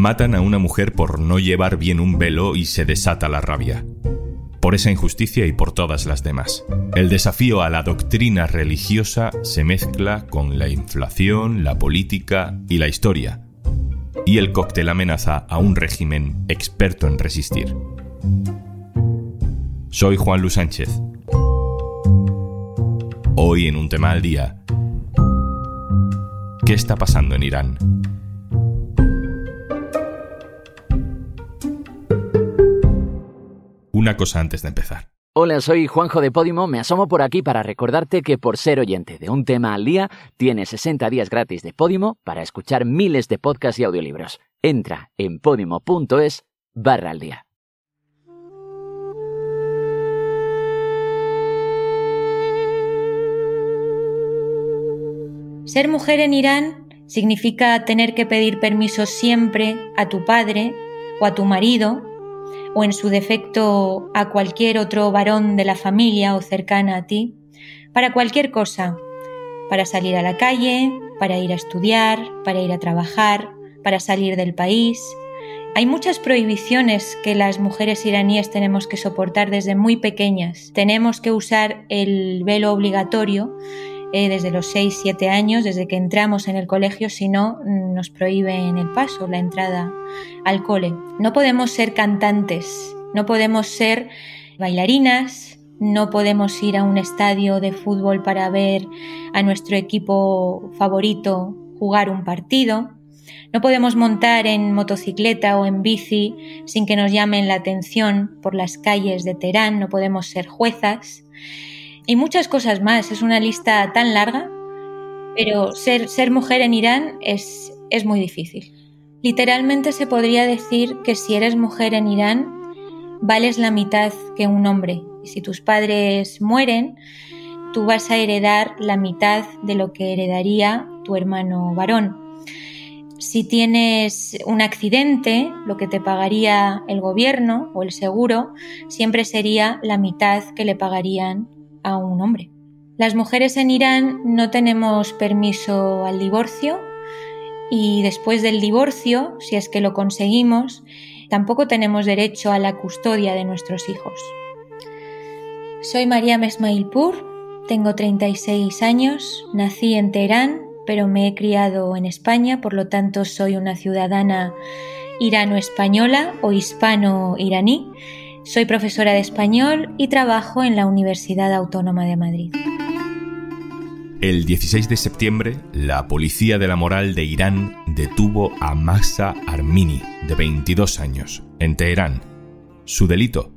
Matan a una mujer por no llevar bien un velo y se desata la rabia. Por esa injusticia y por todas las demás. El desafío a la doctrina religiosa se mezcla con la inflación, la política y la historia. Y el cóctel amenaza a un régimen experto en resistir. Soy Juan Luis Sánchez. Hoy en un tema al día. ¿Qué está pasando en Irán? Una cosa antes de empezar. Hola, soy Juanjo de Podimo. Me asomo por aquí para recordarte que por ser oyente de un tema al día, tienes 60 días gratis de Podimo para escuchar miles de podcasts y audiolibros. Entra en podimo.es barra al día. Ser mujer en Irán significa tener que pedir permiso siempre a tu padre o a tu marido o en su defecto a cualquier otro varón de la familia o cercana a ti, para cualquier cosa, para salir a la calle, para ir a estudiar, para ir a trabajar, para salir del país. Hay muchas prohibiciones que las mujeres iraníes tenemos que soportar desde muy pequeñas. Tenemos que usar el velo obligatorio eh, desde los 6-7 años, desde que entramos en el colegio, si no nos prohíben el paso, la entrada al cole. No podemos ser cantantes, no podemos ser bailarinas, no podemos ir a un estadio de fútbol para ver a nuestro equipo favorito jugar un partido. No podemos montar en motocicleta o en bici sin que nos llamen la atención por las calles de Teherán, no podemos ser juezas y muchas cosas más. Es una lista tan larga, pero ser, ser mujer en Irán es, es muy difícil. Literalmente se podría decir que si eres mujer en Irán, vales la mitad que un hombre. Y si tus padres mueren, tú vas a heredar la mitad de lo que heredaría tu hermano varón. Si tienes un accidente, lo que te pagaría el gobierno o el seguro siempre sería la mitad que le pagarían a un hombre. Las mujeres en Irán no tenemos permiso al divorcio y después del divorcio, si es que lo conseguimos, tampoco tenemos derecho a la custodia de nuestros hijos. Soy María Mesmailpur, tengo 36 años, nací en Teherán, pero me he criado en España, por lo tanto soy una ciudadana irano-española o hispano-iraní soy profesora de español y trabajo en la Universidad Autónoma de Madrid. El 16 de septiembre, la policía de la moral de Irán detuvo a Masa Armini, de 22 años, en Teherán. Su delito,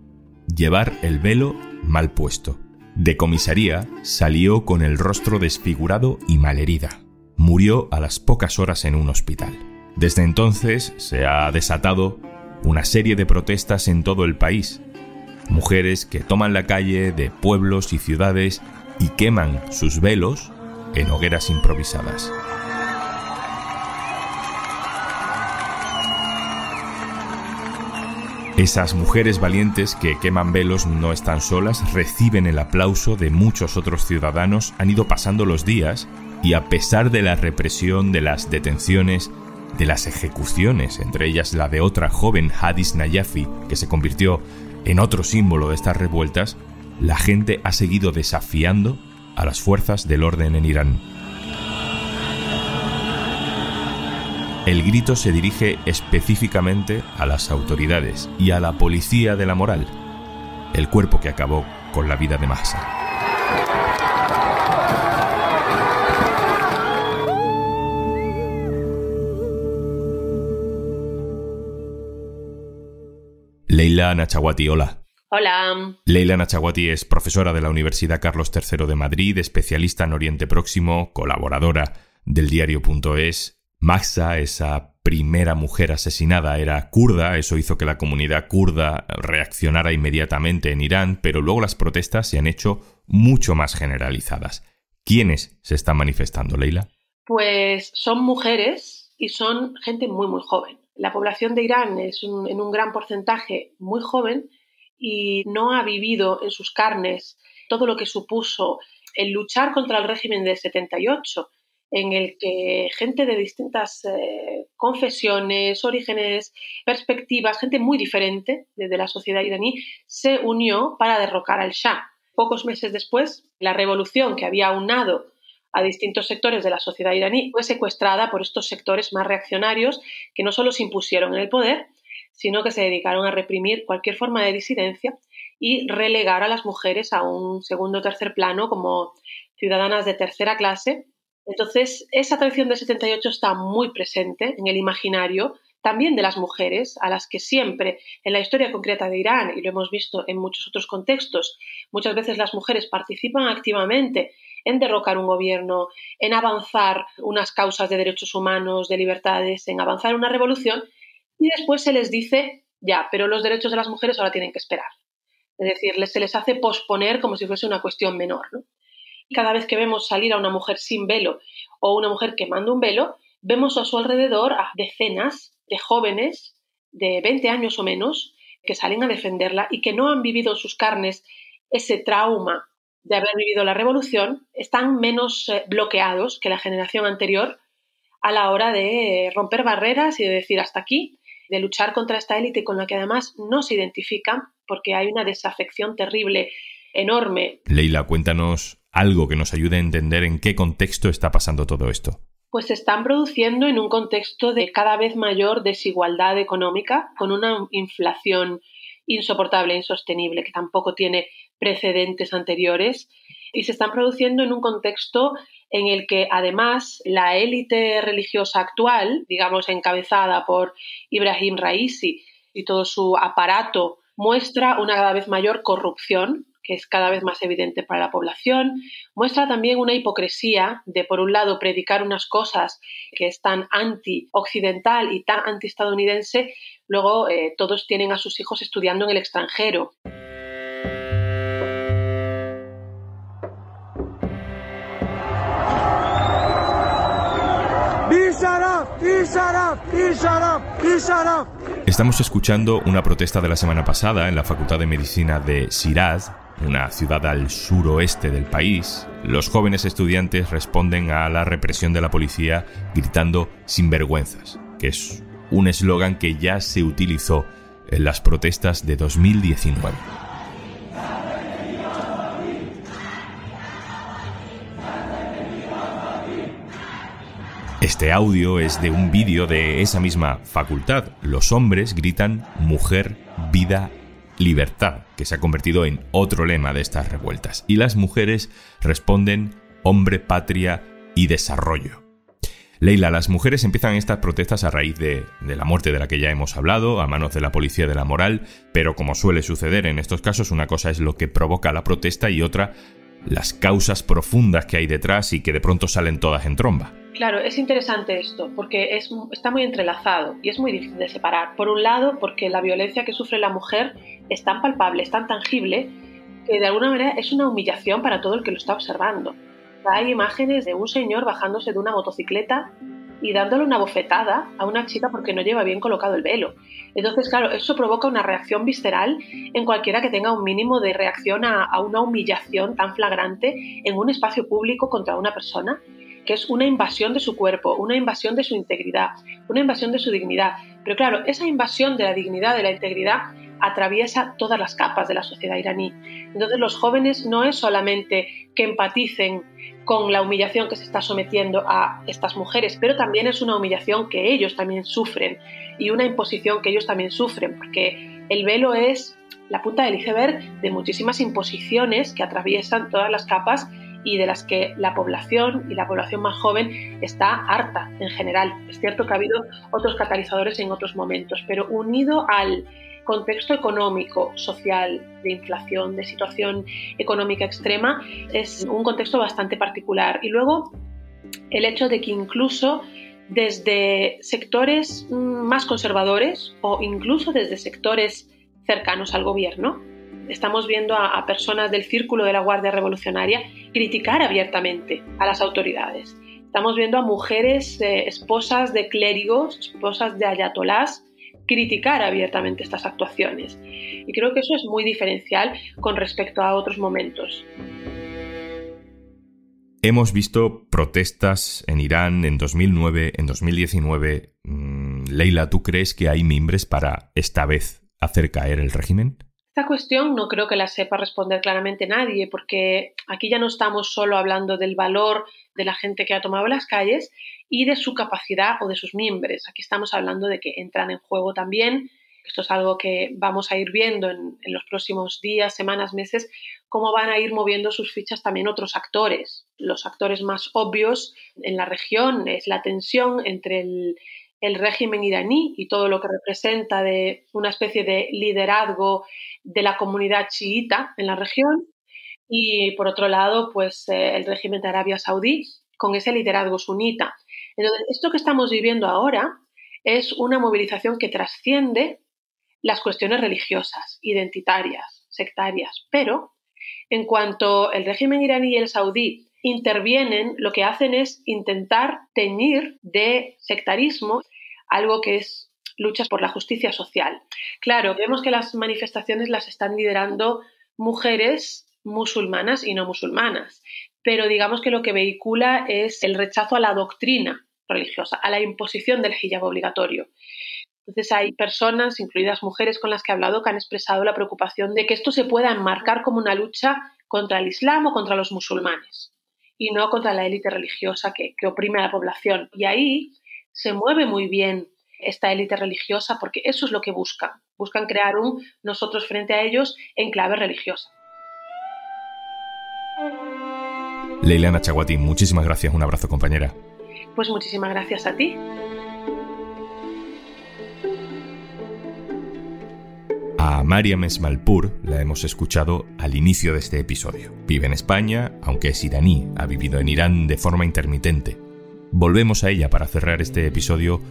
llevar el velo mal puesto. De comisaría salió con el rostro desfigurado y malherida. Murió a las pocas horas en un hospital. Desde entonces se ha desatado una serie de protestas en todo el país. Mujeres que toman la calle de pueblos y ciudades y queman sus velos en hogueras improvisadas. Esas mujeres valientes que queman velos no están solas, reciben el aplauso de muchos otros ciudadanos, han ido pasando los días y a pesar de la represión, de las detenciones, de las ejecuciones, entre ellas la de otra joven Hadis Nayafi, que se convirtió en otro símbolo de estas revueltas, la gente ha seguido desafiando a las fuerzas del orden en Irán. El grito se dirige específicamente a las autoridades y a la policía de la moral, el cuerpo que acabó con la vida de Mahsa. Leila Nachawati, hola. Hola. Leila Nachawati es profesora de la Universidad Carlos III de Madrid, especialista en Oriente Próximo, colaboradora del diario.es. Maxa, esa primera mujer asesinada, era kurda, eso hizo que la comunidad kurda reaccionara inmediatamente en Irán, pero luego las protestas se han hecho mucho más generalizadas. ¿Quiénes se están manifestando, Leila? Pues son mujeres y son gente muy, muy joven. La población de Irán es en un gran porcentaje muy joven y no ha vivido en sus carnes todo lo que supuso el luchar contra el régimen del 78, en el que gente de distintas eh, confesiones, orígenes, perspectivas, gente muy diferente de la sociedad iraní, se unió para derrocar al Shah. Pocos meses después, la revolución que había unado a distintos sectores de la sociedad iraní fue secuestrada por estos sectores más reaccionarios que no solo se impusieron en el poder, sino que se dedicaron a reprimir cualquier forma de disidencia y relegar a las mujeres a un segundo o tercer plano como ciudadanas de tercera clase. Entonces, esa tradición del 78 está muy presente en el imaginario también de las mujeres, a las que siempre, en la historia concreta de Irán, y lo hemos visto en muchos otros contextos, muchas veces las mujeres participan activamente en derrocar un gobierno, en avanzar unas causas de derechos humanos, de libertades, en avanzar una revolución, y después se les dice, ya, pero los derechos de las mujeres ahora tienen que esperar. Es decir, se les hace posponer como si fuese una cuestión menor. ¿no? cada vez que vemos salir a una mujer sin velo o una mujer quemando un velo, vemos a su alrededor a decenas de jóvenes de 20 años o menos que salen a defenderla y que no han vivido en sus carnes ese trauma de haber vivido la revolución, están menos eh, bloqueados que la generación anterior a la hora de romper barreras y de decir hasta aquí, de luchar contra esta élite con la que además no se identifican porque hay una desafección terrible, enorme. Leila, cuéntanos algo que nos ayude a entender en qué contexto está pasando todo esto. Pues se están produciendo en un contexto de cada vez mayor desigualdad económica, con una inflación insoportable, insostenible, que tampoco tiene precedentes anteriores, y se están produciendo en un contexto en el que además la élite religiosa actual, digamos encabezada por Ibrahim Raisi y todo su aparato, muestra una cada vez mayor corrupción que es cada vez más evidente para la población, muestra también una hipocresía de, por un lado, predicar unas cosas que es tan anti-occidental y tan anti-estadounidense, luego eh, todos tienen a sus hijos estudiando en el extranjero. Estamos escuchando una protesta de la semana pasada en la Facultad de Medicina de Shiraz, una ciudad al suroeste del país, los jóvenes estudiantes responden a la represión de la policía gritando sinvergüenzas, que es un eslogan que ya se utilizó en las protestas de 2019. Este audio es de un vídeo de esa misma facultad. Los hombres gritan mujer, vida, libertad, que se ha convertido en otro lema de estas revueltas, y las mujeres responden hombre, patria y desarrollo. Leila, las mujeres empiezan estas protestas a raíz de, de, la muerte de la que ya hemos hablado, a manos de la policía de la moral, pero como suele suceder en estos casos, una cosa es lo que provoca la protesta y otra las causas profundas que hay detrás y que de pronto salen todas en tromba. Claro, es interesante esto, porque es, está muy entrelazado y es muy difícil de separar. Por un lado, porque la violencia que sufre la mujer es tan palpable, es tan tangible, que de alguna manera es una humillación para todo el que lo está observando. Hay imágenes de un señor bajándose de una motocicleta y dándole una bofetada a una chica porque no lleva bien colocado el velo. Entonces, claro, eso provoca una reacción visceral en cualquiera que tenga un mínimo de reacción a, una humillación tan flagrante en un espacio público contra una persona que es una invasión de su cuerpo, una invasión de su integridad, una invasión de su dignidad. Pero claro, esa invasión de la dignidad, de la integridad, atraviesa todas las capas de la sociedad iraní. Entonces los jóvenes no es solamente que empaticen con la humillación que se está sometiendo a estas mujeres, pero también es una humillación que ellos también sufren y una imposición que ellos también sufren, porque el velo es la punta del iceberg de muchísimas imposiciones que atraviesan todas las capas y de las que la población y la población más joven está harta en general. Es cierto que ha habido otros catalizadores en otros momentos, pero unido al contexto económico, social, de inflación, de situación económica extrema, es un contexto bastante particular. Y luego el hecho de que incluso desde sectores más conservadores o incluso desde sectores cercanos al gobierno, estamos viendo a, personas del círculo de la Guardia Revolucionaria criticar abiertamente a las autoridades. Estamos viendo a mujeres, eh, esposas de clérigos, esposas de ayatolás, criticar abiertamente estas actuaciones. Y creo que eso es muy diferencial con respecto a otros momentos. Hemos visto protestas en Irán en 2009, en 2019. Mm, Leila, ¿tú crees que hay mimbres para esta vez hacer caer el régimen? Esta cuestión no creo que la sepa responder claramente nadie, porque aquí ya no estamos solo hablando del valor de la gente que ha tomado las calles y de su capacidad o de sus miembros. Aquí estamos hablando de que entran en juego también, esto es algo que vamos a ir viendo en, en los próximos días, semanas, meses, cómo van a ir moviendo sus fichas también otros actores. Los actores más obvios en la región es la tensión entre el, el régimen iraní y todo lo que representa de una especie de liderazgo de la comunidad chiita en la región y por otro lado pues eh, el régimen de Arabia Saudí con ese liderazgo sunita. Entonces, esto que estamos viviendo ahora es una movilización que trasciende las cuestiones religiosas, identitarias, sectarias, pero en cuanto el régimen iraní y el saudí intervienen, lo que hacen es intentar teñir de sectarismo algo que es luchas por la justicia social. Claro, vemos que las manifestaciones las están liderando mujeres musulmanas y no musulmanas, pero digamos que lo que vehicula es el rechazo a la doctrina religiosa, a la imposición del hijab obligatorio. Entonces hay personas, incluidas mujeres con las que he hablado, que han expresado la preocupación de que esto se pueda enmarcar como una lucha contra el Islam o contra los musulmanes y no contra la élite religiosa que, que oprime a la población. Y ahí se mueve muy bien esta élite religiosa porque eso es lo que buscan. Buscan crear un nosotros frente a ellos en clave religiosa. Leilana Chaguati, muchísimas gracias. Un abrazo, compañera. Pues muchísimas gracias a ti. A Mariam Esmalpur la hemos escuchado al inicio de este episodio. Vive en España, aunque es iraní, ha vivido en Irán de forma intermitente. Volvemos a ella para cerrar este episodio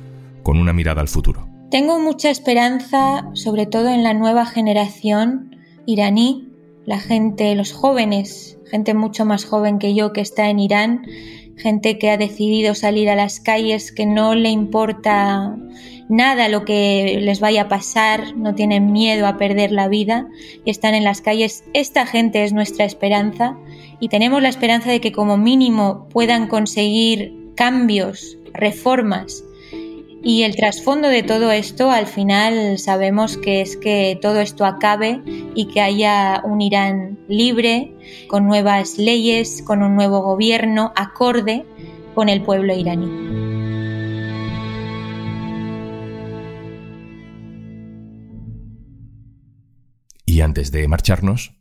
con una mirada al futuro. Tengo mucha esperanza, sobre todo en la nueva generación iraní, la gente, los jóvenes, gente mucho más joven que yo que está en Irán, gente que ha decidido salir a las calles, que no le importa nada lo que les vaya a pasar, no tienen miedo a perder la vida y están en las calles. Esta gente es nuestra esperanza y tenemos la esperanza de que como mínimo puedan conseguir cambios, reformas. Y el trasfondo de todo esto, al final sabemos que es que todo esto acabe y que haya un Irán libre, con nuevas leyes, con un nuevo gobierno acorde con el pueblo iraní. Y antes de marcharnos...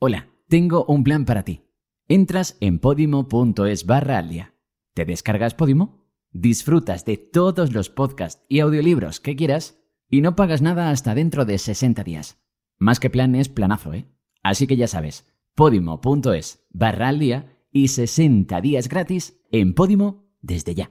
Hola, tengo un plan para ti. Entras en podimo.es barra al día. ¿Te descargas Podimo? Disfrutas de todos los podcasts y audiolibros que quieras y no pagas nada hasta dentro de 60 días. Más que plan es planazo, ¿eh? Así que ya sabes, podimo.es barra al día y 60 días gratis en Podimo desde ya.